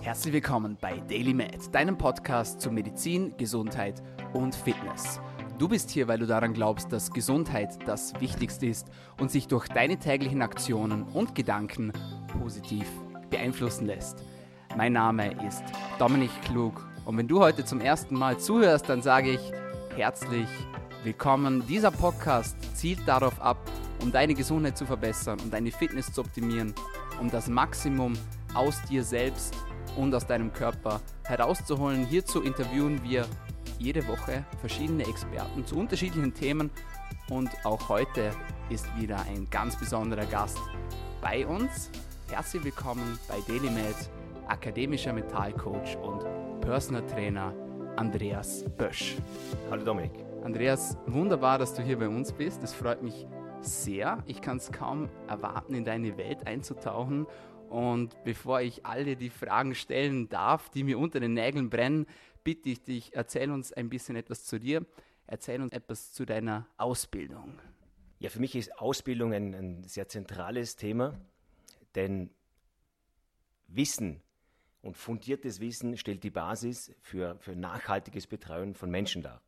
Herzlich willkommen bei Daily Med, deinem Podcast zu Medizin, Gesundheit und Fitness. Du bist hier, weil du daran glaubst, dass Gesundheit das Wichtigste ist und sich durch deine täglichen Aktionen und Gedanken positiv beeinflussen lässt. Mein Name ist Dominik Klug und wenn du heute zum ersten Mal zuhörst, dann sage ich herzlich willkommen. Dieser Podcast zielt darauf ab, um deine Gesundheit zu verbessern, um deine Fitness zu optimieren, um das Maximum aus dir selbst und aus deinem Körper herauszuholen. Hierzu interviewen wir jede Woche verschiedene Experten zu unterschiedlichen Themen und auch heute ist wieder ein ganz besonderer Gast bei uns. Herzlich willkommen bei DailyMed, akademischer Mentalcoach und Personal Trainer Andreas Bösch. Hallo Dominik. Andreas, wunderbar, dass du hier bei uns bist. Es freut mich sehr. Ich kann es kaum erwarten, in deine Welt einzutauchen und bevor ich alle die Fragen stellen darf, die mir unter den Nägeln brennen, bitte ich dich, erzähl uns ein bisschen etwas zu dir. Erzähl uns etwas zu deiner Ausbildung. Ja, für mich ist Ausbildung ein, ein sehr zentrales Thema, denn Wissen und fundiertes Wissen stellt die Basis für, für nachhaltiges Betreuen von Menschen dar.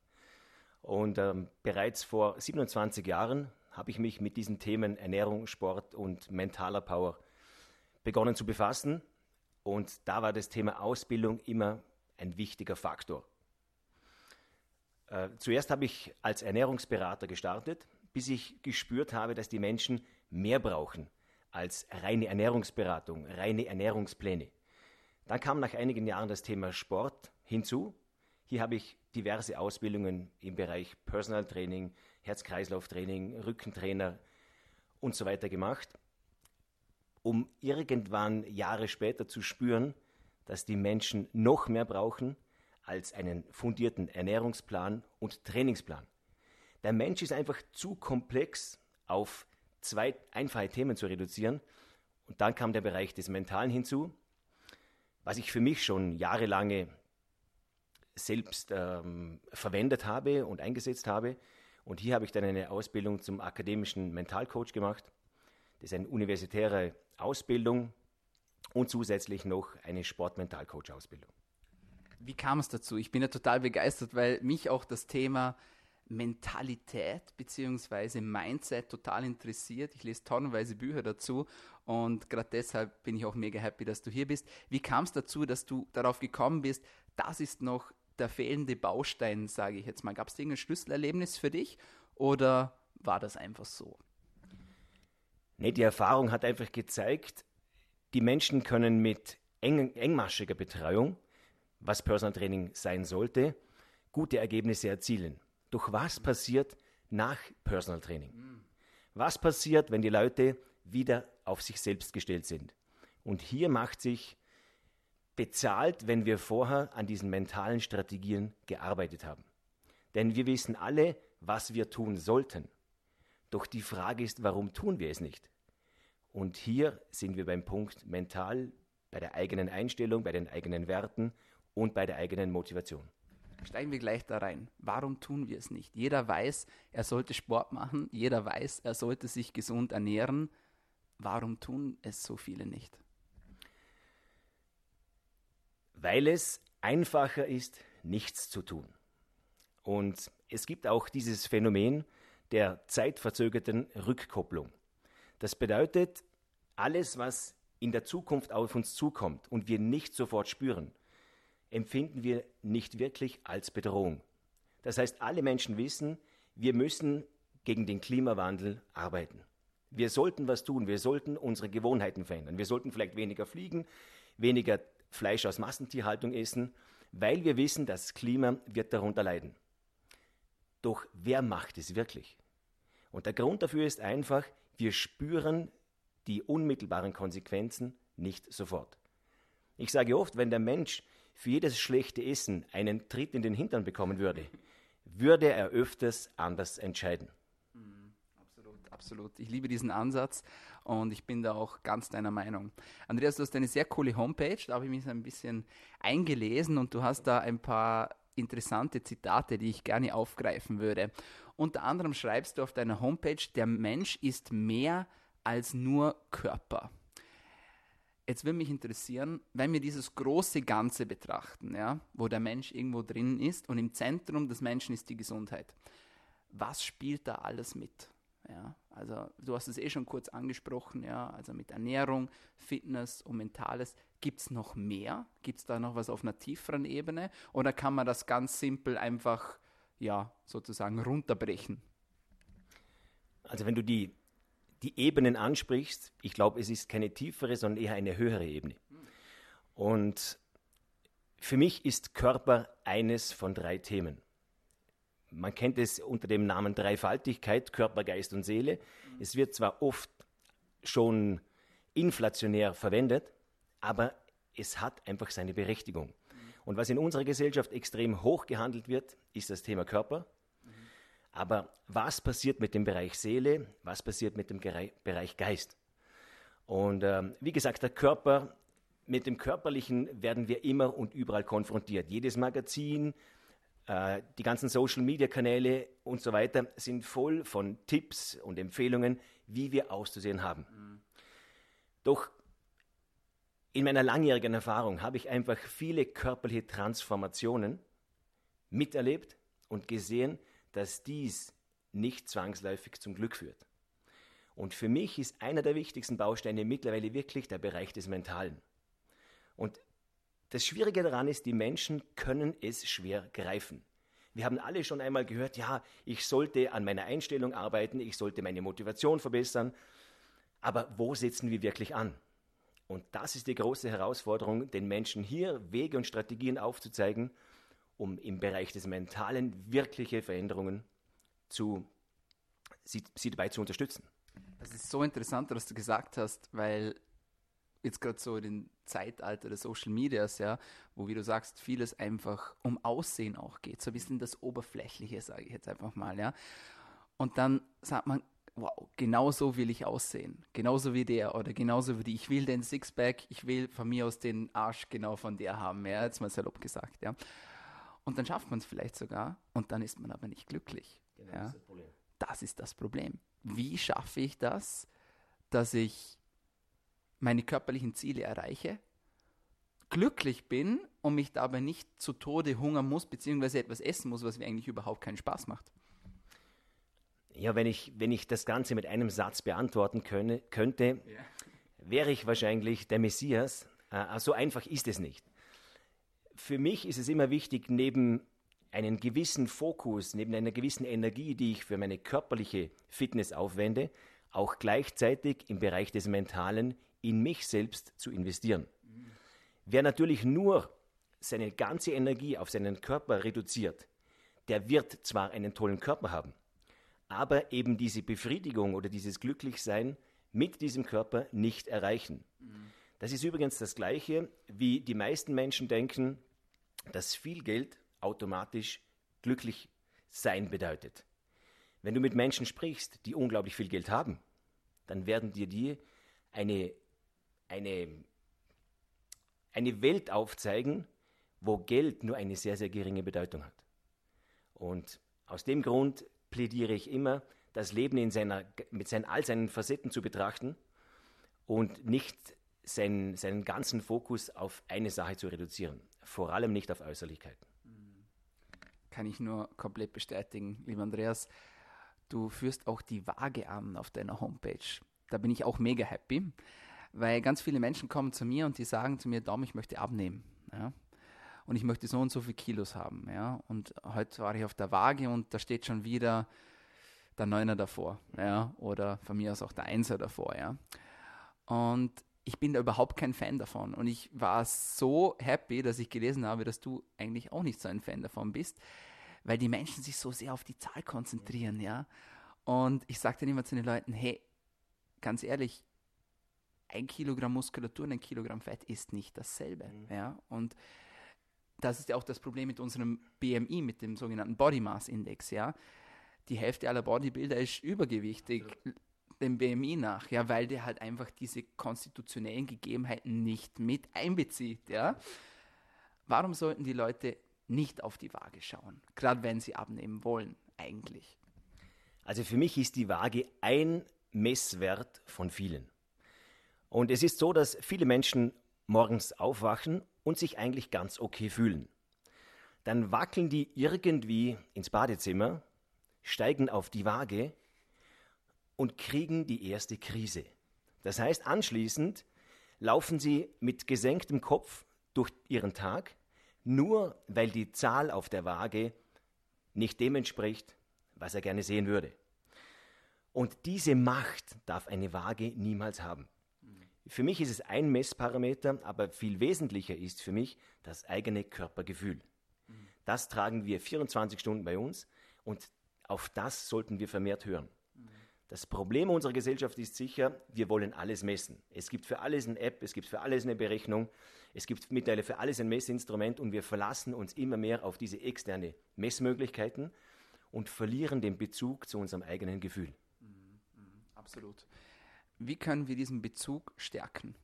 Und ähm, bereits vor 27 Jahren habe ich mich mit diesen Themen Ernährung, Sport und mentaler Power begonnen zu befassen und da war das Thema Ausbildung immer ein wichtiger Faktor. Äh, zuerst habe ich als Ernährungsberater gestartet, bis ich gespürt habe, dass die Menschen mehr brauchen als reine Ernährungsberatung, reine Ernährungspläne. Dann kam nach einigen Jahren das Thema Sport hinzu. Hier habe ich diverse Ausbildungen im Bereich Personal Training, Herz-Kreislauf-Training, Rückentrainer und so weiter gemacht um irgendwann Jahre später zu spüren, dass die Menschen noch mehr brauchen als einen fundierten Ernährungsplan und Trainingsplan. Der Mensch ist einfach zu komplex auf zwei einfache Themen zu reduzieren. Und dann kam der Bereich des Mentalen hinzu, was ich für mich schon jahrelange selbst ähm, verwendet habe und eingesetzt habe. Und hier habe ich dann eine Ausbildung zum akademischen Mentalcoach gemacht. Das ist eine universitäre Ausbildung und zusätzlich noch eine Sportmentalcoach-Ausbildung. Wie kam es dazu? Ich bin ja total begeistert, weil mich auch das Thema Mentalität bzw. Mindset total interessiert. Ich lese tonnenweise Bücher dazu und gerade deshalb bin ich auch mega happy, dass du hier bist. Wie kam es dazu, dass du darauf gekommen bist, das ist noch der fehlende Baustein, sage ich jetzt mal. Gab es irgendein Schlüsselerlebnis für dich oder war das einfach so? Nee, die Erfahrung hat einfach gezeigt, die Menschen können mit eng, engmaschiger Betreuung, was Personal Training sein sollte, gute Ergebnisse erzielen. Doch was passiert nach Personal Training? Was passiert, wenn die Leute wieder auf sich selbst gestellt sind? Und hier macht sich bezahlt, wenn wir vorher an diesen mentalen Strategien gearbeitet haben. Denn wir wissen alle, was wir tun sollten. Doch die Frage ist, warum tun wir es nicht? Und hier sind wir beim Punkt mental, bei der eigenen Einstellung, bei den eigenen Werten und bei der eigenen Motivation. Steigen wir gleich da rein. Warum tun wir es nicht? Jeder weiß, er sollte Sport machen, jeder weiß, er sollte sich gesund ernähren. Warum tun es so viele nicht? Weil es einfacher ist, nichts zu tun. Und es gibt auch dieses Phänomen der zeitverzögerten Rückkopplung. Das bedeutet, alles, was in der Zukunft auf uns zukommt und wir nicht sofort spüren, empfinden wir nicht wirklich als Bedrohung. Das heißt, alle Menschen wissen, wir müssen gegen den Klimawandel arbeiten. Wir sollten was tun, wir sollten unsere Gewohnheiten verändern. Wir sollten vielleicht weniger fliegen, weniger Fleisch aus Massentierhaltung essen, weil wir wissen, das Klima wird darunter leiden. Doch wer macht es wirklich? Und der Grund dafür ist einfach, wir spüren die unmittelbaren Konsequenzen nicht sofort. Ich sage oft, wenn der Mensch für jedes schlechte Essen einen Tritt in den Hintern bekommen würde, würde er öfters anders entscheiden. Absolut, absolut. Ich liebe diesen Ansatz und ich bin da auch ganz deiner Meinung. Andreas, du hast eine sehr coole Homepage, da habe ich mich ein bisschen eingelesen und du hast da ein paar interessante Zitate, die ich gerne aufgreifen würde. Unter anderem schreibst du auf deiner Homepage, der Mensch ist mehr als nur Körper. Jetzt würde mich interessieren, wenn wir dieses große Ganze betrachten, ja, wo der Mensch irgendwo drin ist und im Zentrum des Menschen ist die Gesundheit. Was spielt da alles mit? Ja, also du hast es eh schon kurz angesprochen, ja, also mit Ernährung, Fitness und Mentales. Gibt es noch mehr? Gibt es da noch was auf einer tieferen Ebene? Oder kann man das ganz simpel einfach, ja, sozusagen runterbrechen? Also wenn du die die Ebenen ansprichst, ich glaube, es ist keine tiefere, sondern eher eine höhere Ebene. Und für mich ist Körper eines von drei Themen. Man kennt es unter dem Namen Dreifaltigkeit, Körper, Geist und Seele. Es wird zwar oft schon inflationär verwendet, aber es hat einfach seine Berechtigung. Und was in unserer Gesellschaft extrem hoch gehandelt wird, ist das Thema Körper, aber was passiert mit dem Bereich Seele? Was passiert mit dem Bereich Geist? Und ähm, wie gesagt, der Körper, mit dem Körperlichen werden wir immer und überall konfrontiert. Jedes Magazin, die ganzen Social-Media-Kanäle und so weiter sind voll von Tipps und Empfehlungen, wie wir auszusehen haben. Doch in meiner langjährigen Erfahrung habe ich einfach viele körperliche Transformationen miterlebt und gesehen, dass dies nicht zwangsläufig zum Glück führt. Und für mich ist einer der wichtigsten Bausteine mittlerweile wirklich der Bereich des Mentalen. Und das Schwierige daran ist, die Menschen können es schwer greifen. Wir haben alle schon einmal gehört, ja, ich sollte an meiner Einstellung arbeiten, ich sollte meine Motivation verbessern, aber wo setzen wir wirklich an? Und das ist die große Herausforderung, den Menschen hier Wege und Strategien aufzuzeigen, um im Bereich des Mentalen wirkliche Veränderungen zu, sie, sie dabei zu unterstützen. Das ist so interessant, was du gesagt hast, weil jetzt gerade so in dem Zeitalter der Social Medias, ja, wo, wie du sagst, vieles einfach um Aussehen auch geht, so ein bisschen das Oberflächliche, sage ich jetzt einfach mal, ja. Und dann sagt man, wow, genau so will ich aussehen, genauso wie der oder genauso wie die. Ich will den Sixpack, ich will von mir aus den Arsch genau von der haben, ja, jetzt mal salopp gesagt, ja. Und dann schafft man es vielleicht sogar und dann ist man aber nicht glücklich. Genau, ja? das, ist das ist das Problem. Wie schaffe ich das, dass ich meine körperlichen Ziele erreiche, glücklich bin und mich dabei nicht zu Tode hungern muss, beziehungsweise etwas essen muss, was mir eigentlich überhaupt keinen Spaß macht? Ja, wenn ich, wenn ich das Ganze mit einem Satz beantworten könne, könnte, ja. wäre ich wahrscheinlich der Messias. Äh, so einfach ist es nicht für mich ist es immer wichtig, neben einen gewissen Fokus, neben einer gewissen Energie, die ich für meine körperliche Fitness aufwende, auch gleichzeitig im Bereich des Mentalen in mich selbst zu investieren. Wer natürlich nur seine ganze Energie auf seinen Körper reduziert, der wird zwar einen tollen Körper haben, aber eben diese Befriedigung oder dieses Glücklichsein mit diesem Körper nicht erreichen. Das ist übrigens das Gleiche, wie die meisten Menschen denken, dass viel Geld automatisch glücklich sein bedeutet. Wenn du mit Menschen sprichst, die unglaublich viel Geld haben, dann werden dir die eine, eine, eine Welt aufzeigen, wo Geld nur eine sehr, sehr geringe Bedeutung hat. Und aus dem Grund plädiere ich immer, das Leben in seiner, mit seinen, all seinen Facetten zu betrachten und nicht seinen, seinen ganzen Fokus auf eine Sache zu reduzieren. Vor allem nicht auf Äußerlichkeiten. Kann ich nur komplett bestätigen, lieber Andreas. Du führst auch die Waage an auf deiner Homepage. Da bin ich auch mega happy, weil ganz viele Menschen kommen zu mir und die sagen zu mir, Dom, ich möchte abnehmen. Ja? Und ich möchte so und so viele Kilos haben. Ja? Und heute war ich auf der Waage und da steht schon wieder der Neuner davor. Ja? Oder von mir aus auch der Einser davor. Ja? Und ich bin da überhaupt kein Fan davon. Und ich war so happy, dass ich gelesen habe, dass du eigentlich auch nicht so ein Fan davon bist, weil die Menschen sich so sehr auf die Zahl konzentrieren, ja. Und ich dann immer zu den Leuten, hey, ganz ehrlich, ein Kilogramm Muskulatur und ein Kilogramm Fett ist nicht dasselbe, mhm. ja. Und das ist ja auch das Problem mit unserem BMI, mit dem sogenannten Body Mass Index, ja. Die Hälfte aller Bodybuilder ist übergewichtig. Ja dem BMI nach, ja, weil der halt einfach diese konstitutionellen Gegebenheiten nicht mit einbezieht, ja. Warum sollten die Leute nicht auf die Waage schauen, gerade wenn sie abnehmen wollen, eigentlich? Also für mich ist die Waage ein Messwert von vielen. Und es ist so, dass viele Menschen morgens aufwachen und sich eigentlich ganz okay fühlen. Dann wackeln die irgendwie ins Badezimmer, steigen auf die Waage und kriegen die erste Krise. Das heißt, anschließend laufen sie mit gesenktem Kopf durch ihren Tag, nur weil die Zahl auf der Waage nicht dem entspricht, was er gerne sehen würde. Und diese Macht darf eine Waage niemals haben. Für mich ist es ein Messparameter, aber viel wesentlicher ist für mich das eigene Körpergefühl. Das tragen wir 24 Stunden bei uns und auf das sollten wir vermehrt hören. Das Problem unserer Gesellschaft ist sicher, wir wollen alles messen. Es gibt für alles eine App, es gibt für alles eine Berechnung, es gibt mittlerweile für alles ein Messinstrument und wir verlassen uns immer mehr auf diese externe Messmöglichkeiten und verlieren den Bezug zu unserem eigenen Gefühl. Absolut. Wie können wir diesen Bezug stärken?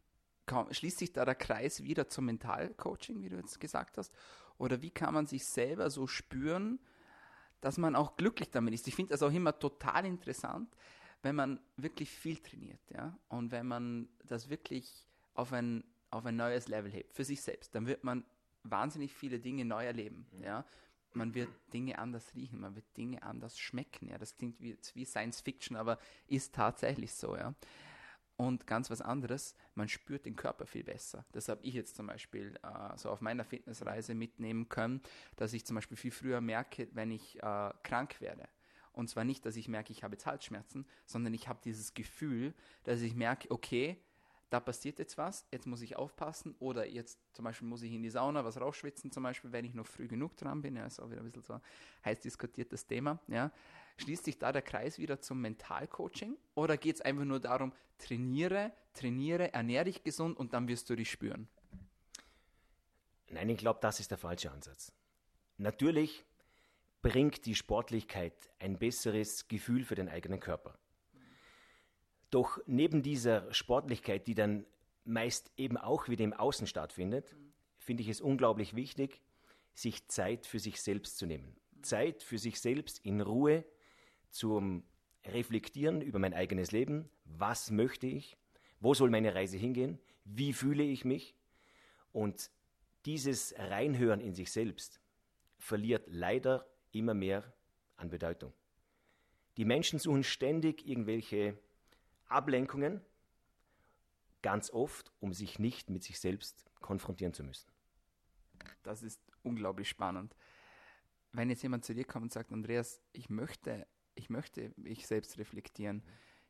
Schließt sich da der Kreis wieder zum Mentalcoaching, wie du jetzt gesagt hast? Oder wie kann man sich selber so spüren, dass man auch glücklich damit ist? Ich finde das auch immer total interessant, wenn man wirklich viel trainiert, ja, und wenn man das wirklich auf ein, auf ein neues Level hebt, für sich selbst, dann wird man wahnsinnig viele Dinge neu erleben, ja man wird Dinge anders riechen, man wird Dinge anders schmecken. Ja, das klingt wie, wie Science Fiction, aber ist tatsächlich so. Ja. Und ganz was anderes, man spürt den Körper viel besser. Das habe ich jetzt zum Beispiel äh, so auf meiner Fitnessreise mitnehmen können, dass ich zum Beispiel viel früher merke, wenn ich äh, krank werde. Und zwar nicht, dass ich merke, ich habe jetzt Halsschmerzen, sondern ich habe dieses Gefühl, dass ich merke, okay, da passiert jetzt was, jetzt muss ich aufpassen oder jetzt zum Beispiel muss ich in die Sauna was rausschwitzen, zum Beispiel, wenn ich noch früh genug dran bin, ja, ist auch wieder ein bisschen so heiß diskutiertes Thema, ja. Schließt sich da der Kreis wieder zum Mentalcoaching oder geht es einfach nur darum, trainiere, trainiere, ernähre dich gesund und dann wirst du dich spüren? Nein, ich glaube, das ist der falsche Ansatz. Natürlich bringt die Sportlichkeit ein besseres Gefühl für den eigenen Körper. Doch neben dieser Sportlichkeit, die dann meist eben auch wieder im Außen stattfindet, finde ich es unglaublich wichtig, sich Zeit für sich selbst zu nehmen. Zeit für sich selbst in Ruhe zum Reflektieren über mein eigenes Leben. Was möchte ich? Wo soll meine Reise hingehen? Wie fühle ich mich? Und dieses Reinhören in sich selbst verliert leider immer mehr an Bedeutung. Die Menschen suchen ständig irgendwelche Ablenkungen, ganz oft, um sich nicht mit sich selbst konfrontieren zu müssen. Das ist unglaublich spannend. Wenn jetzt jemand zu dir kommt und sagt, Andreas, ich möchte, ich möchte mich selbst reflektieren,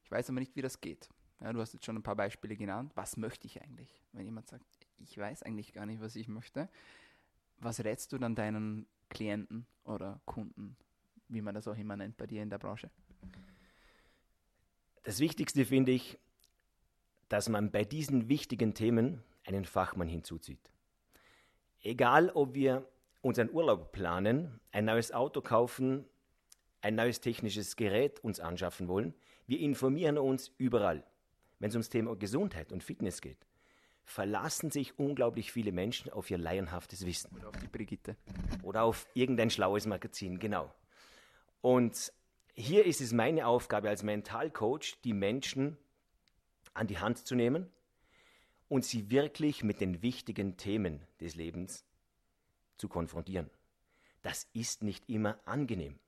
ich weiß aber nicht, wie das geht. Ja, du hast jetzt schon ein paar Beispiele genannt. Was möchte ich eigentlich? Wenn jemand sagt, ich weiß eigentlich gar nicht, was ich möchte, was rätst du dann deinen Klienten oder Kunden, wie man das auch immer nennt bei dir in der Branche? Das Wichtigste finde ich, dass man bei diesen wichtigen Themen einen Fachmann hinzuzieht. Egal, ob wir unseren Urlaub planen, ein neues Auto kaufen, ein neues technisches Gerät uns anschaffen wollen, wir informieren uns überall. Wenn es ums Thema Gesundheit und Fitness geht, verlassen sich unglaublich viele Menschen auf ihr laienhaftes Wissen. Oder auf die Brigitte. Oder auf irgendein schlaues Magazin, genau. Und hier ist es meine Aufgabe als Mentalcoach, die Menschen an die Hand zu nehmen und sie wirklich mit den wichtigen Themen des Lebens zu konfrontieren. Das ist nicht immer angenehm.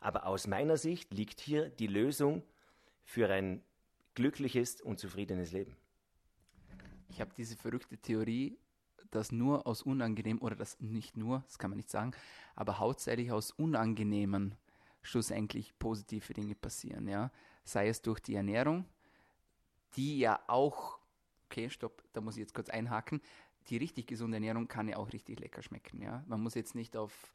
Aber aus meiner Sicht liegt hier die Lösung für ein glückliches und zufriedenes Leben. Ich habe diese verrückte Theorie, dass nur aus unangenehm oder das nicht nur, das kann man nicht sagen, aber hauptsächlich aus unangenehmen schlussendlich positive Dinge passieren, ja. Sei es durch die Ernährung, die ja auch, okay, stopp, da muss ich jetzt kurz einhaken, die richtig gesunde Ernährung kann ja auch richtig lecker schmecken, ja. Man muss jetzt nicht auf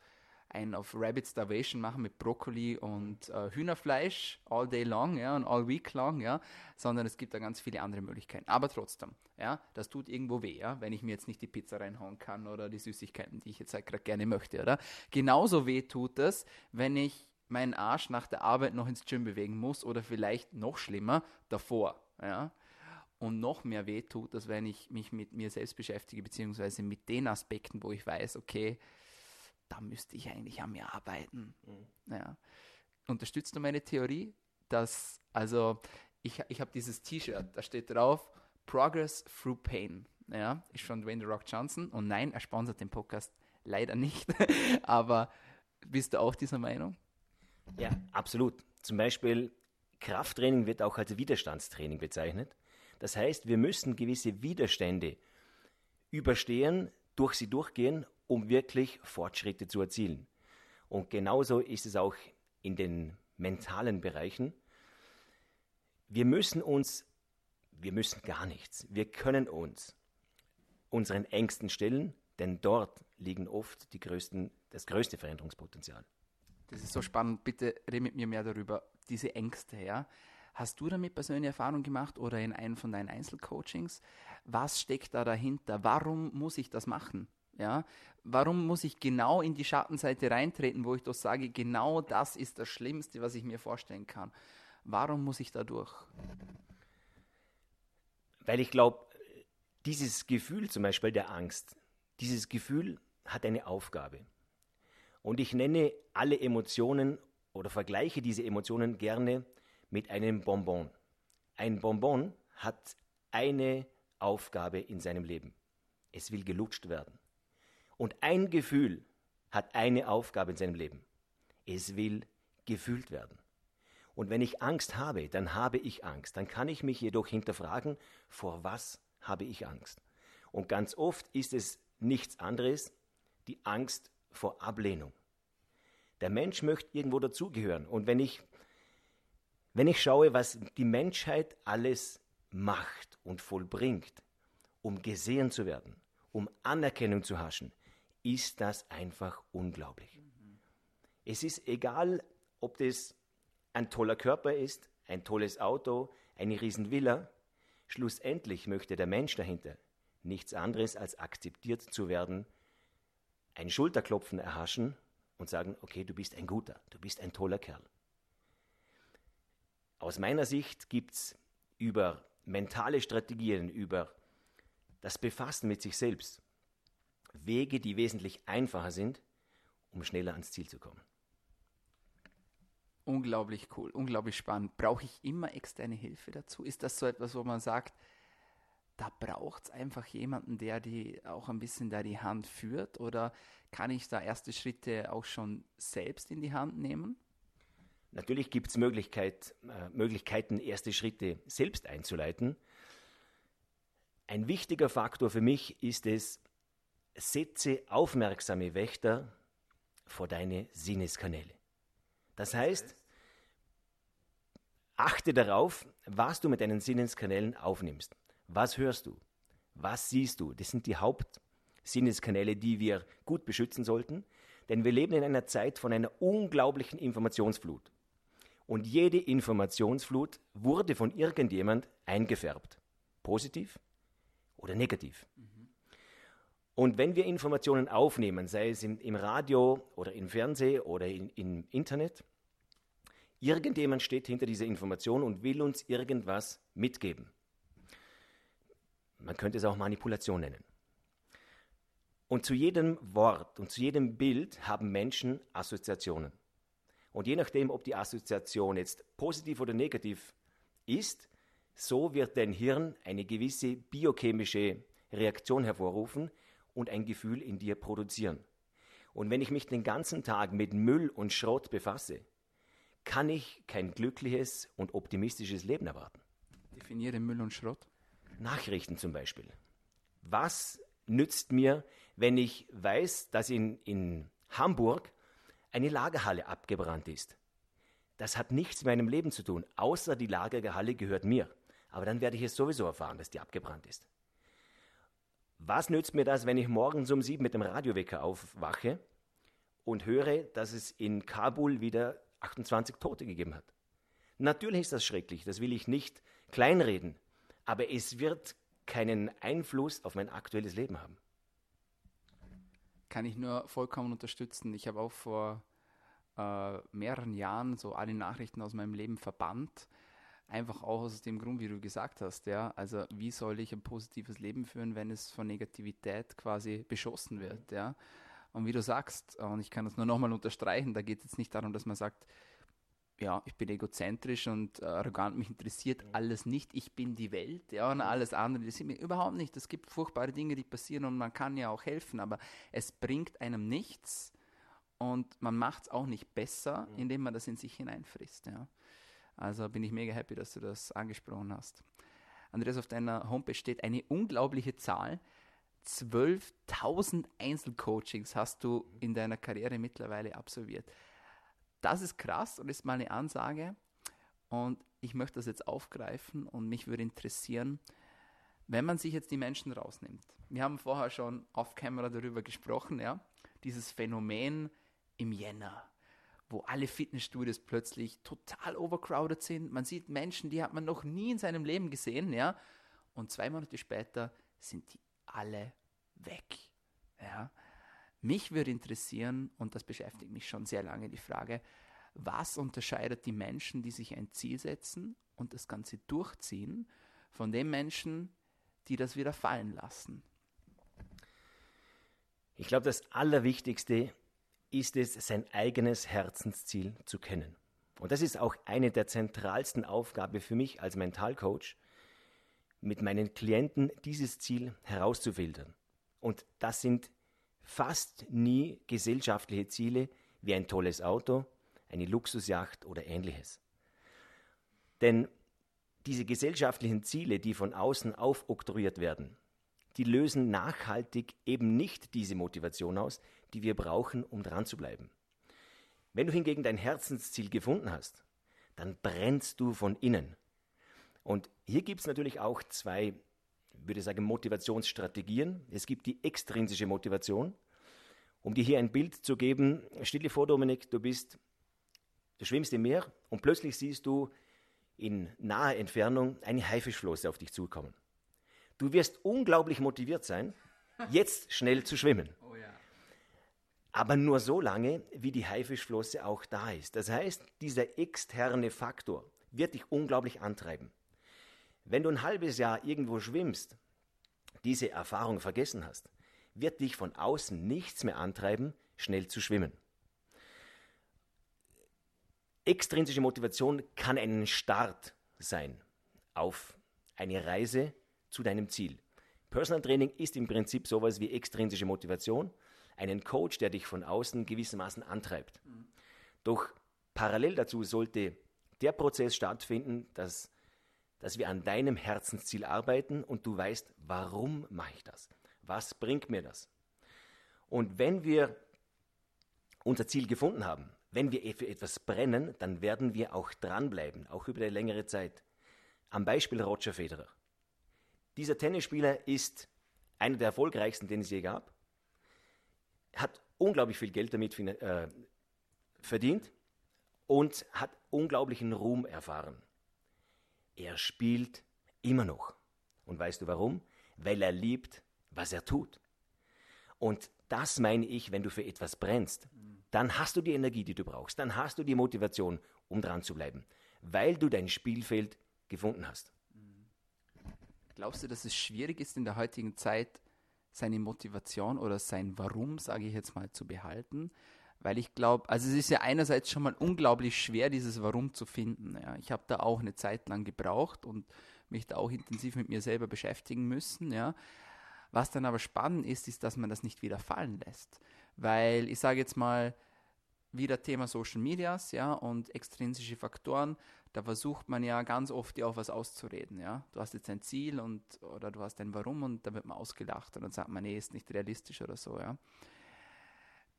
ein auf Rabbit Starvation machen mit Brokkoli und äh, Hühnerfleisch all day long, ja, und all week long, ja, sondern es gibt da ganz viele andere Möglichkeiten. Aber trotzdem, ja, das tut irgendwo weh, ja, wenn ich mir jetzt nicht die Pizza reinhauen kann oder die Süßigkeiten, die ich jetzt halt gerade gerne möchte, oder? Genauso weh tut es, wenn ich meinen Arsch nach der Arbeit noch ins Gym bewegen muss oder vielleicht noch schlimmer davor. Ja? Und noch mehr weh tut das, wenn ich mich mit mir selbst beschäftige, beziehungsweise mit den Aspekten, wo ich weiß, okay, da müsste ich eigentlich an mir arbeiten. Mhm. Ja. Unterstützt du meine Theorie, dass, also ich, ich habe dieses T-Shirt, da steht drauf, Progress Through Pain. Ja, ist von Dwayne The Rock Johnson. Und nein, er sponsert den Podcast leider nicht. Aber bist du auch dieser Meinung? Ja, absolut. Zum Beispiel Krafttraining wird auch als Widerstandstraining bezeichnet. Das heißt, wir müssen gewisse Widerstände überstehen, durch sie durchgehen, um wirklich Fortschritte zu erzielen. Und genauso ist es auch in den mentalen Bereichen. Wir müssen uns, wir müssen gar nichts. Wir können uns unseren Ängsten stellen, denn dort liegen oft die größten, das größte Veränderungspotenzial. Das ist so spannend. Bitte rede mit mir mehr darüber. Diese Ängste, ja. Hast du damit persönliche Erfahrung gemacht oder in einem von deinen Einzelcoachings? Was steckt da dahinter? Warum muss ich das machen? Ja, warum muss ich genau in die Schattenseite reintreten, wo ich doch sage, genau das ist das Schlimmste, was ich mir vorstellen kann? Warum muss ich da durch? Weil ich glaube, dieses Gefühl zum Beispiel der Angst, dieses Gefühl hat eine Aufgabe. Und ich nenne alle Emotionen oder vergleiche diese Emotionen gerne mit einem Bonbon. Ein Bonbon hat eine Aufgabe in seinem Leben. Es will gelutscht werden. Und ein Gefühl hat eine Aufgabe in seinem Leben. Es will gefühlt werden. Und wenn ich Angst habe, dann habe ich Angst. Dann kann ich mich jedoch hinterfragen, vor was habe ich Angst? Und ganz oft ist es nichts anderes, die Angst vor Ablehnung. Der Mensch möchte irgendwo dazugehören. Und wenn ich, wenn ich schaue, was die Menschheit alles macht und vollbringt, um gesehen zu werden, um Anerkennung zu haschen, ist das einfach unglaublich. Es ist egal, ob das ein toller Körper ist, ein tolles Auto, eine Riesenvilla. Schlussendlich möchte der Mensch dahinter nichts anderes als akzeptiert zu werden, ein Schulterklopfen erhaschen und sagen, okay, du bist ein guter, du bist ein toller Kerl. Aus meiner Sicht gibt es über mentale Strategien, über das Befassen mit sich selbst Wege, die wesentlich einfacher sind, um schneller ans Ziel zu kommen. Unglaublich cool, unglaublich spannend. Brauche ich immer externe Hilfe dazu? Ist das so etwas, wo man sagt, da braucht es einfach jemanden, der die auch ein bisschen da die Hand führt? Oder kann ich da erste Schritte auch schon selbst in die Hand nehmen? Natürlich gibt es Möglichkeit, äh, Möglichkeiten, erste Schritte selbst einzuleiten. Ein wichtiger Faktor für mich ist es, setze aufmerksame Wächter vor deine Sinneskanäle. Das heißt, achte darauf, was du mit deinen Sinneskanälen aufnimmst. Was hörst du? Was siehst du? Das sind die Hauptsinneskanäle, die wir gut beschützen sollten, denn wir leben in einer Zeit von einer unglaublichen Informationsflut. Und jede Informationsflut wurde von irgendjemand eingefärbt. Positiv oder negativ. Mhm. Und wenn wir Informationen aufnehmen, sei es im, im Radio oder im Fernsehen oder in, im Internet, irgendjemand steht hinter dieser Information und will uns irgendwas mitgeben. Man könnte es auch Manipulation nennen. Und zu jedem Wort und zu jedem Bild haben Menschen Assoziationen. Und je nachdem, ob die Assoziation jetzt positiv oder negativ ist, so wird dein Hirn eine gewisse biochemische Reaktion hervorrufen und ein Gefühl in dir produzieren. Und wenn ich mich den ganzen Tag mit Müll und Schrott befasse, kann ich kein glückliches und optimistisches Leben erwarten. Definiere Müll und Schrott. Nachrichten zum Beispiel. Was nützt mir, wenn ich weiß, dass in, in Hamburg eine Lagerhalle abgebrannt ist? Das hat nichts mit meinem Leben zu tun, außer die Lagerhalle gehört mir. Aber dann werde ich es sowieso erfahren, dass die abgebrannt ist. Was nützt mir das, wenn ich morgens um sieben mit dem Radiowecker aufwache und höre, dass es in Kabul wieder 28 Tote gegeben hat? Natürlich ist das schrecklich, das will ich nicht kleinreden, aber es wird keinen Einfluss auf mein aktuelles Leben haben. Kann ich nur vollkommen unterstützen. Ich habe auch vor äh, mehreren Jahren so alle Nachrichten aus meinem Leben verbannt Einfach auch aus dem Grund, wie du gesagt hast, ja. Also wie soll ich ein positives Leben führen, wenn es von Negativität quasi beschossen wird, ja. Und wie du sagst, und ich kann das nur nochmal unterstreichen, da geht es jetzt nicht darum, dass man sagt, ja, ich bin egozentrisch und äh, arrogant, mich interessiert alles nicht, ich bin die Welt, ja, und alles andere, das sieht mir überhaupt nicht. Es gibt furchtbare Dinge, die passieren und man kann ja auch helfen, aber es bringt einem nichts und man macht es auch nicht besser, indem man das in sich hineinfrisst, ja. Also bin ich mega happy, dass du das angesprochen hast. Andreas, auf deiner Homepage steht eine unglaubliche Zahl. 12.000 Einzelcoachings hast du in deiner Karriere mittlerweile absolviert. Das ist krass und ist mal eine Ansage. Und ich möchte das jetzt aufgreifen und mich würde interessieren, wenn man sich jetzt die Menschen rausnimmt. Wir haben vorher schon auf Kamera darüber gesprochen, ja, dieses Phänomen im Jänner, wo alle Fitnessstudios plötzlich total overcrowded sind. Man sieht Menschen, die hat man noch nie in seinem Leben gesehen, ja, und zwei Monate später sind die alle weg, ja. Mich würde interessieren, und das beschäftigt mich schon sehr lange, die Frage, was unterscheidet die Menschen, die sich ein Ziel setzen und das Ganze durchziehen, von den Menschen, die das wieder fallen lassen? Ich glaube, das Allerwichtigste ist es, sein eigenes Herzensziel zu kennen. Und das ist auch eine der zentralsten Aufgaben für mich als Mentalcoach, mit meinen Klienten dieses Ziel herauszufiltern. Und das sind fast nie gesellschaftliche Ziele wie ein tolles Auto, eine Luxusjacht oder ähnliches. Denn diese gesellschaftlichen Ziele, die von außen aufoktroyiert werden, die lösen nachhaltig eben nicht diese Motivation aus, die wir brauchen, um dran zu bleiben. Wenn du hingegen dein Herzensziel gefunden hast, dann brennst du von innen. Und hier gibt es natürlich auch zwei würde sagen, Motivationsstrategien. Es gibt die extrinsische Motivation. Um dir hier ein Bild zu geben, stell dir vor, Dominik, du bist, du schwimmst im Meer und plötzlich siehst du in naher Entfernung eine Haifischflosse auf dich zukommen. Du wirst unglaublich motiviert sein, jetzt schnell zu schwimmen. Oh ja. Aber nur so lange, wie die Haifischflosse auch da ist. Das heißt, dieser externe Faktor wird dich unglaublich antreiben. Wenn du ein halbes Jahr irgendwo schwimmst, diese Erfahrung vergessen hast, wird dich von außen nichts mehr antreiben, schnell zu schwimmen. Extrinsische Motivation kann ein Start sein auf eine Reise zu deinem Ziel. Personal Training ist im Prinzip sowas wie extrinsische Motivation, einen Coach, der dich von außen gewissermaßen antreibt. Mhm. Doch parallel dazu sollte der Prozess stattfinden, dass dass wir an deinem Herzensziel arbeiten und du weißt, warum mache ich das? Was bringt mir das? Und wenn wir unser Ziel gefunden haben, wenn wir für etwas brennen, dann werden wir auch dranbleiben, auch über eine längere Zeit. Am Beispiel Roger Federer. Dieser Tennisspieler ist einer der erfolgreichsten, den es je gab, hat unglaublich viel Geld damit äh, verdient und hat unglaublichen Ruhm erfahren. Er spielt immer noch. Und weißt du warum? Weil er liebt, was er tut. Und das meine ich, wenn du für etwas brennst, dann hast du die Energie, die du brauchst, dann hast du die Motivation, um dran zu bleiben, weil du dein Spielfeld gefunden hast. Glaubst du, dass es schwierig ist in der heutigen Zeit, seine Motivation oder sein Warum, sage ich jetzt mal, zu behalten? Weil ich glaube, also es ist ja einerseits schon mal unglaublich schwer, dieses Warum zu finden. Ja. Ich habe da auch eine Zeit lang gebraucht und mich da auch intensiv mit mir selber beschäftigen müssen. Ja. Was dann aber spannend ist, ist, dass man das nicht wieder fallen lässt. Weil ich sage jetzt mal, wieder Thema Social Medias, ja, und extrinsische Faktoren, da versucht man ja ganz oft dir auch was auszureden, ja. Du hast jetzt ein Ziel und oder du hast ein Warum und da wird man ausgelacht und dann sagt man, nee, ist nicht realistisch oder so, ja.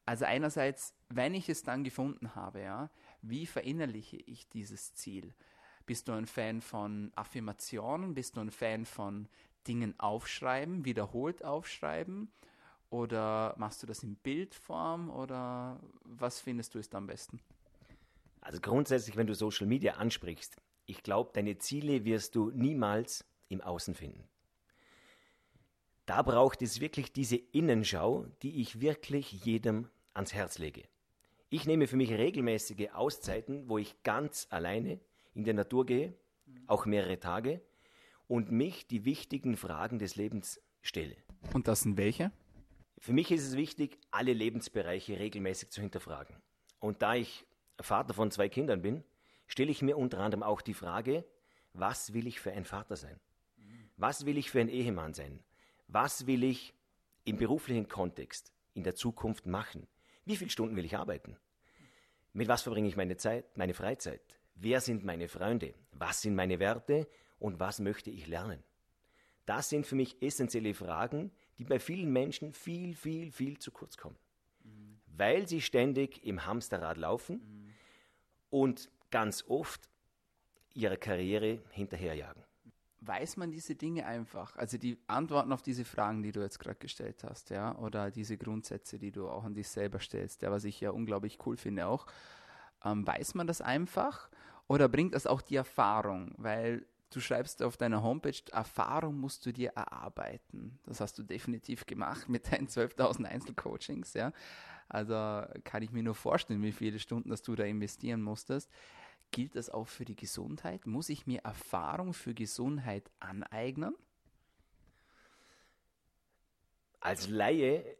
Also einerseits, wenn ich es dann gefunden habe, ja, wie verinnerliche ich dieses Ziel? Bist du ein Fan von Affirmationen? Bist du ein Fan von Dingen aufschreiben, wiederholt aufschreiben? Oder machst du das in Bildform? Oder was findest du ist am besten? Also grundsätzlich, wenn du Social Media ansprichst, ich glaube, deine Ziele wirst du niemals im Außen finden. Da braucht es wirklich diese Innenschau, die ich wirklich jedem ans Herz lege. Ich nehme für mich regelmäßige Auszeiten, wo ich ganz alleine in der Natur gehe, auch mehrere Tage, und mich die wichtigen Fragen des Lebens stelle. Und das sind welche? Für mich ist es wichtig, alle Lebensbereiche regelmäßig zu hinterfragen. Und da ich Vater von zwei Kindern bin, stelle ich mir unter anderem auch die Frage, was will ich für ein Vater sein? Was will ich für ein Ehemann sein? Was will ich im beruflichen Kontext in der Zukunft machen? Wie viele Stunden will ich arbeiten? Mit was verbringe ich meine Zeit, meine Freizeit? Wer sind meine Freunde? Was sind meine Werte? Und was möchte ich lernen? Das sind für mich essentielle Fragen, die bei vielen Menschen viel, viel, viel zu kurz kommen. Mhm. Weil sie ständig im Hamsterrad laufen mhm. und ganz oft ihrer Karriere hinterherjagen. Weiß man diese Dinge einfach? Also die Antworten auf diese Fragen, die du jetzt gerade gestellt hast, ja, oder diese Grundsätze, die du auch an dich selber stellst, ja, was ich ja unglaublich cool finde auch. Ähm, weiß man das einfach oder bringt das auch die Erfahrung? Weil du schreibst auf deiner Homepage, Erfahrung musst du dir erarbeiten. Das hast du definitiv gemacht mit deinen 12.000 Einzelcoachings, ja. Also kann ich mir nur vorstellen, wie viele Stunden, dass du da investieren musstest. Gilt das auch für die Gesundheit? Muss ich mir Erfahrung für Gesundheit aneignen? Als Laie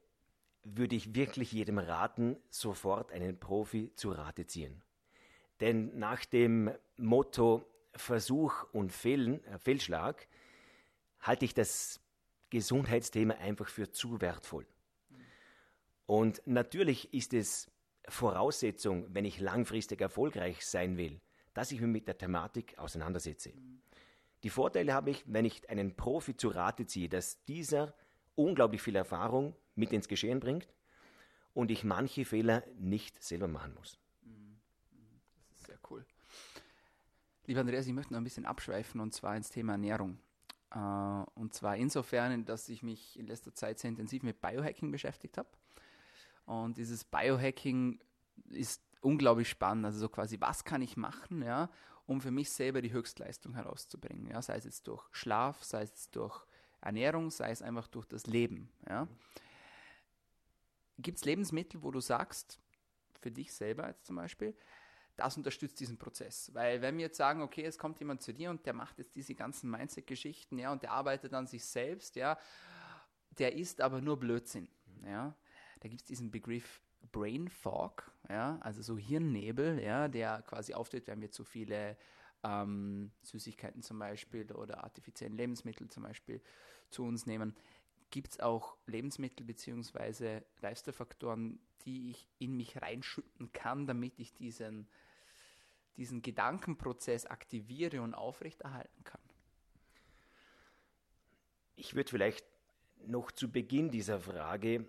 würde ich wirklich jedem raten, sofort einen Profi zu Rate ziehen. Denn nach dem Motto Versuch und Fehlen, äh, Fehlschlag halte ich das Gesundheitsthema einfach für zu wertvoll. Und natürlich ist es Voraussetzung, wenn ich langfristig erfolgreich sein will, dass ich mich mit der Thematik auseinandersetze. Die Vorteile habe ich, wenn ich einen Profi zu Rate ziehe, dass dieser unglaublich viel Erfahrung mit ins Geschehen bringt und ich manche Fehler nicht selber machen muss. Das ist sehr cool. Lieber Andreas, ich möchte noch ein bisschen abschweifen und zwar ins Thema Ernährung. Äh, und zwar insofern, dass ich mich in letzter Zeit sehr intensiv mit Biohacking beschäftigt habe. Und dieses Biohacking ist unglaublich spannend. Also so quasi, was kann ich machen, ja, um für mich selber die Höchstleistung herauszubringen. Ja, sei es jetzt durch Schlaf, sei es durch Ernährung, sei es einfach durch das Leben. Ja. Gibt es Lebensmittel, wo du sagst, für dich selber jetzt zum Beispiel, das unterstützt diesen Prozess. Weil wenn wir jetzt sagen, okay, es kommt jemand zu dir und der macht jetzt diese ganzen Mindset-Geschichten, ja, und der arbeitet an sich selbst, ja, der ist aber nur Blödsinn, ja, da gibt es diesen Begriff Brain Fog, ja, also so Hirnnebel, ja, der quasi auftritt, wenn wir zu viele ähm, Süßigkeiten zum Beispiel oder artifiziellen Lebensmittel zum Beispiel zu uns nehmen. Gibt es auch Lebensmittel bzw. Lifestyle-Faktoren, die ich in mich reinschütten kann, damit ich diesen, diesen Gedankenprozess aktiviere und aufrechterhalten kann? Ich würde vielleicht noch zu Beginn dieser Frage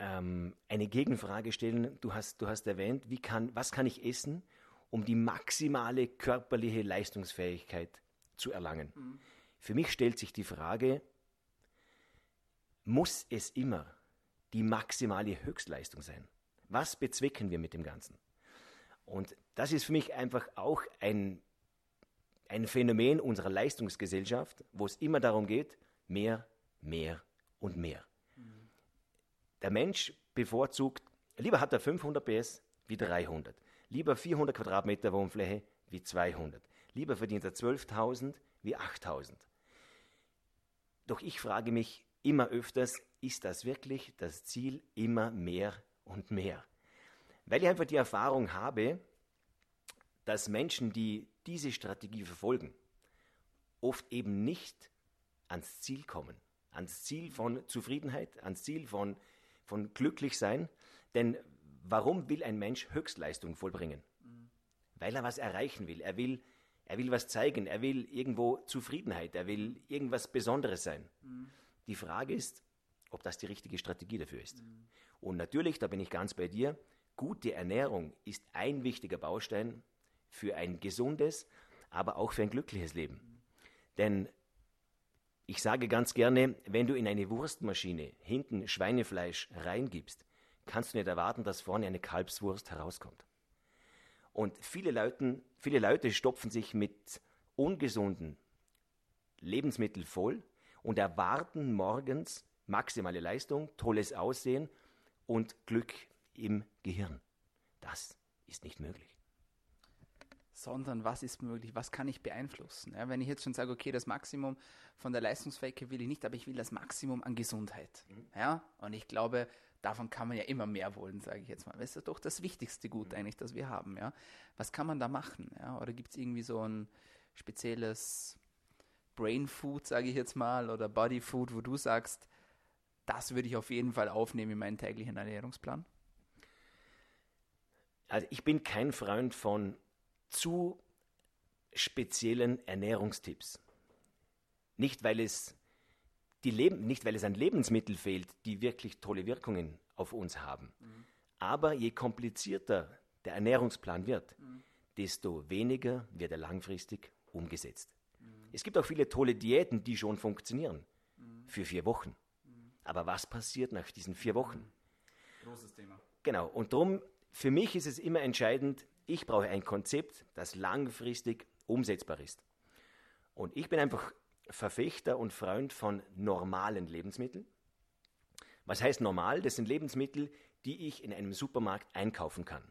ähm, eine Gegenfrage stellen. Du hast, du hast erwähnt, wie kann, was kann ich essen, um die maximale körperliche Leistungsfähigkeit zu erlangen? Mhm. Für mich stellt sich die Frage, muss es immer die maximale Höchstleistung sein? Was bezwecken wir mit dem Ganzen? Und das ist für mich einfach auch ein, ein Phänomen unserer Leistungsgesellschaft, wo es immer darum geht, mehr, mehr und mehr. Der Mensch bevorzugt, lieber hat er 500 PS wie 300. Lieber 400 Quadratmeter Wohnfläche wie 200. Lieber verdient er 12.000 wie 8.000. Doch ich frage mich immer öfters, ist das wirklich das Ziel immer mehr und mehr? Weil ich einfach die Erfahrung habe, dass Menschen, die diese Strategie verfolgen, oft eben nicht ans Ziel kommen. Ans Ziel von Zufriedenheit, ans Ziel von von glücklich sein. Denn warum will ein Mensch Höchstleistung vollbringen? Mhm. Weil er was erreichen will. Er will, er will was zeigen. Er will irgendwo Zufriedenheit. Er will irgendwas Besonderes sein. Mhm. Die Frage ist, ob das die richtige Strategie dafür ist. Mhm. Und natürlich, da bin ich ganz bei dir, gute Ernährung ist ein wichtiger Baustein für ein gesundes, aber auch für ein glückliches Leben. Denn ich sage ganz gerne, wenn du in eine Wurstmaschine hinten Schweinefleisch reingibst, kannst du nicht erwarten, dass vorne eine Kalbswurst herauskommt. Und viele, Leuten, viele Leute stopfen sich mit ungesunden Lebensmitteln voll und erwarten morgens maximale Leistung, tolles Aussehen und Glück im Gehirn. Das ist nicht möglich sondern was ist möglich, was kann ich beeinflussen. Ja, wenn ich jetzt schon sage, okay, das Maximum von der Leistungsfähigkeit will ich nicht, aber ich will das Maximum an Gesundheit. Mhm. Ja, und ich glaube, davon kann man ja immer mehr wollen, sage ich jetzt mal. Das ist doch das wichtigste Gut eigentlich, das wir haben. Ja? Was kann man da machen? Ja? Oder gibt es irgendwie so ein spezielles Brain Food, sage ich jetzt mal, oder Body Food, wo du sagst, das würde ich auf jeden Fall aufnehmen in meinen täglichen Ernährungsplan? Also ich bin kein Freund von zu speziellen Ernährungstipps. Nicht, weil es die Leben, nicht weil es an Lebensmitteln fehlt, die wirklich tolle Wirkungen auf uns haben. Mhm. Aber je komplizierter der Ernährungsplan wird, mhm. desto weniger wird er langfristig umgesetzt. Mhm. Es gibt auch viele tolle Diäten, die schon funktionieren. Für vier Wochen. Aber was passiert nach diesen vier Wochen? Großes Thema. Genau. Und darum, für mich ist es immer entscheidend, ich brauche ein Konzept, das langfristig umsetzbar ist. Und ich bin einfach Verfechter und Freund von normalen Lebensmitteln. Was heißt normal? Das sind Lebensmittel, die ich in einem Supermarkt einkaufen kann.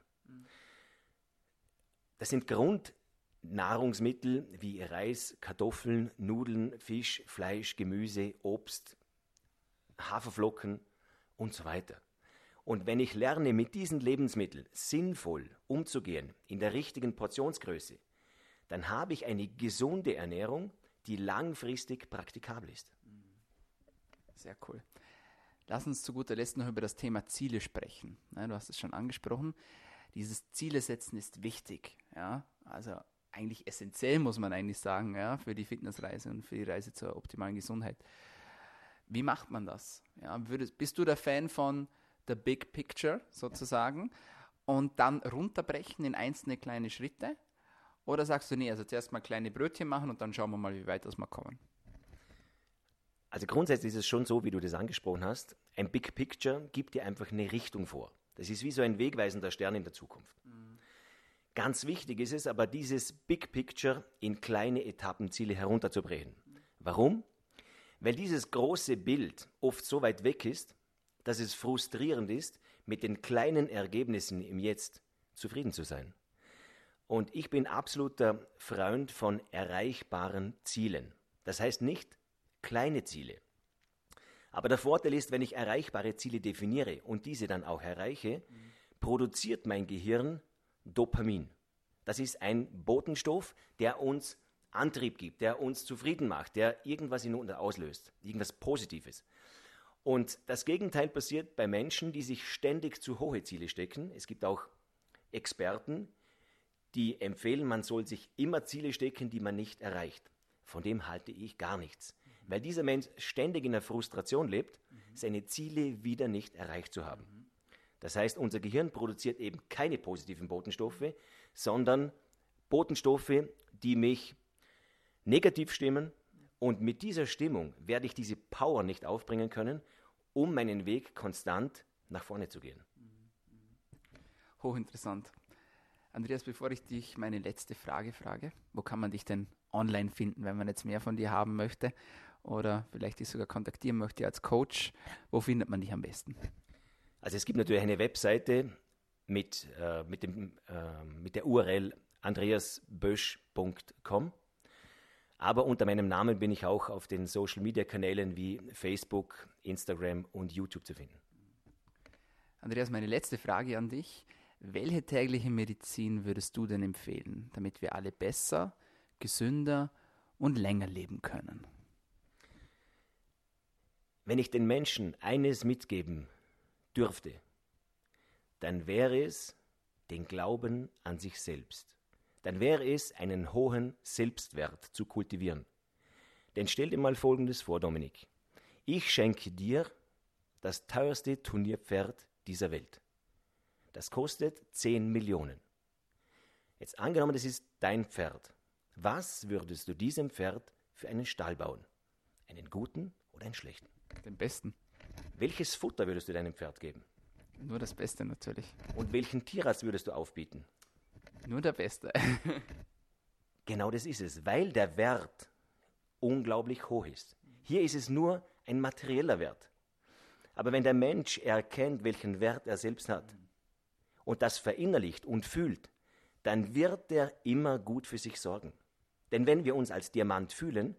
Das sind Grundnahrungsmittel wie Reis, Kartoffeln, Nudeln, Fisch, Fleisch, Gemüse, Obst, Haferflocken und so weiter. Und wenn ich lerne, mit diesen Lebensmitteln sinnvoll umzugehen, in der richtigen Portionsgröße, dann habe ich eine gesunde Ernährung, die langfristig praktikabel ist. Sehr cool. Lass uns zu guter Letzt noch über das Thema Ziele sprechen. Du hast es schon angesprochen. Dieses Ziele setzen ist wichtig. Ja? Also eigentlich essentiell, muss man eigentlich sagen, ja, für die Fitnessreise und für die Reise zur optimalen Gesundheit. Wie macht man das? Ja, würdest, bist du der Fan von the big picture sozusagen und dann runterbrechen in einzelne kleine Schritte? Oder sagst du, nee, also zuerst mal kleine Brötchen machen und dann schauen wir mal, wie weit wir kommen? Also grundsätzlich ist es schon so, wie du das angesprochen hast. Ein Big Picture gibt dir einfach eine Richtung vor. Das ist wie so ein wegweisender Stern in der Zukunft. Mhm. Ganz wichtig ist es aber, dieses Big Picture in kleine Etappenziele herunterzubrechen. Mhm. Warum? Weil dieses große Bild oft so weit weg ist, dass es frustrierend ist, mit den kleinen Ergebnissen im Jetzt zufrieden zu sein. Und ich bin absoluter Freund von erreichbaren Zielen. Das heißt nicht kleine Ziele. Aber der Vorteil ist, wenn ich erreichbare Ziele definiere und diese dann auch erreiche, mhm. produziert mein Gehirn Dopamin. Das ist ein Botenstoff, der uns Antrieb gibt, der uns zufrieden macht, der irgendwas in uns auslöst, irgendwas Positives. Und das Gegenteil passiert bei Menschen, die sich ständig zu hohe Ziele stecken. Es gibt auch Experten, die empfehlen, man soll sich immer Ziele stecken, die man nicht erreicht. Von dem halte ich gar nichts. Weil dieser Mensch ständig in der Frustration lebt, seine Ziele wieder nicht erreicht zu haben. Das heißt, unser Gehirn produziert eben keine positiven Botenstoffe, sondern Botenstoffe, die mich negativ stimmen. Und mit dieser Stimmung werde ich diese Power nicht aufbringen können, um meinen Weg konstant nach vorne zu gehen. Hochinteressant. Andreas, bevor ich dich meine letzte Frage frage, wo kann man dich denn online finden, wenn man jetzt mehr von dir haben möchte oder vielleicht dich sogar kontaktieren möchte als Coach? Wo findet man dich am besten? Also es gibt natürlich eine Webseite mit, äh, mit, dem, äh, mit der URL andreasbösch.com. Aber unter meinem Namen bin ich auch auf den Social Media Kanälen wie Facebook, Instagram und YouTube zu finden. Andreas, meine letzte Frage an dich. Welche tägliche Medizin würdest du denn empfehlen, damit wir alle besser, gesünder und länger leben können? Wenn ich den Menschen eines mitgeben dürfte, dann wäre es den Glauben an sich selbst. Dann wäre es, einen hohen Selbstwert zu kultivieren. Denn stell dir mal Folgendes vor, Dominik. Ich schenke dir das teuerste Turnierpferd dieser Welt. Das kostet 10 Millionen. Jetzt angenommen, das ist dein Pferd. Was würdest du diesem Pferd für einen Stall bauen? Einen guten oder einen schlechten? Den besten. Welches Futter würdest du deinem Pferd geben? Nur das Beste natürlich. Und welchen Tierarzt würdest du aufbieten? Nur der Beste. genau das ist es, weil der Wert unglaublich hoch ist. Hier ist es nur ein materieller Wert. Aber wenn der Mensch erkennt, welchen Wert er selbst hat, und das verinnerlicht und fühlt, dann wird er immer gut für sich sorgen. Denn wenn wir uns als Diamant fühlen,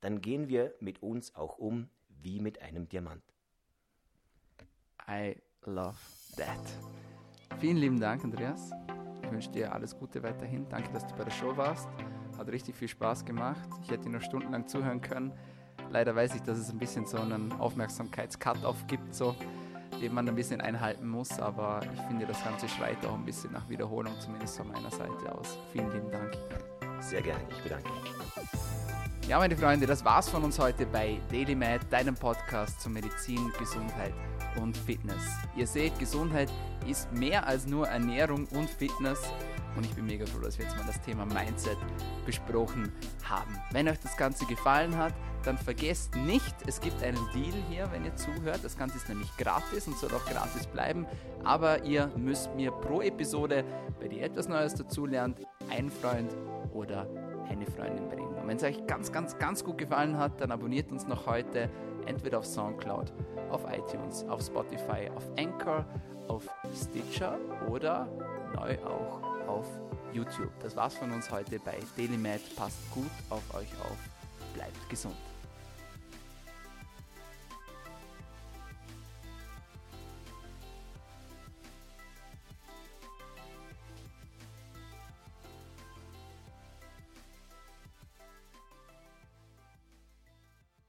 dann gehen wir mit uns auch um wie mit einem Diamant. I love that. Vielen lieben Dank, Andreas. Wünsche dir alles Gute weiterhin. Danke, dass du bei der Show warst. Hat richtig viel Spaß gemacht. Ich hätte noch stundenlang zuhören können. Leider weiß ich, dass es ein bisschen so einen Aufmerksamkeits-Cut-Off gibt, so, den man ein bisschen einhalten muss. Aber ich finde, das Ganze schreit auch ein bisschen nach Wiederholung, zumindest von meiner Seite aus. Vielen lieben Dank. Sehr gerne, ich bedanke mich. Ja, meine Freunde, das war's von uns heute bei Daily Med, deinem Podcast zu Medizin, Gesundheit und Fitness. Ihr seht, Gesundheit ist mehr als nur Ernährung und Fitness. Und ich bin mega froh, dass wir jetzt mal das Thema Mindset besprochen haben. Wenn euch das Ganze gefallen hat, dann vergesst nicht, es gibt einen Deal hier, wenn ihr zuhört. Das Ganze ist nämlich gratis und soll auch gratis bleiben. Aber ihr müsst mir pro Episode, der ihr etwas Neues dazulernt, einen Freund oder eine Freundin bringen. Und wenn es euch ganz, ganz, ganz gut gefallen hat, dann abonniert uns noch heute entweder auf Soundcloud, auf iTunes, auf Spotify, auf Anchor, auf Stitcher oder neu auch auf YouTube. Das war's von uns heute bei DailyMed. Passt gut auf euch auf. Bleibt gesund.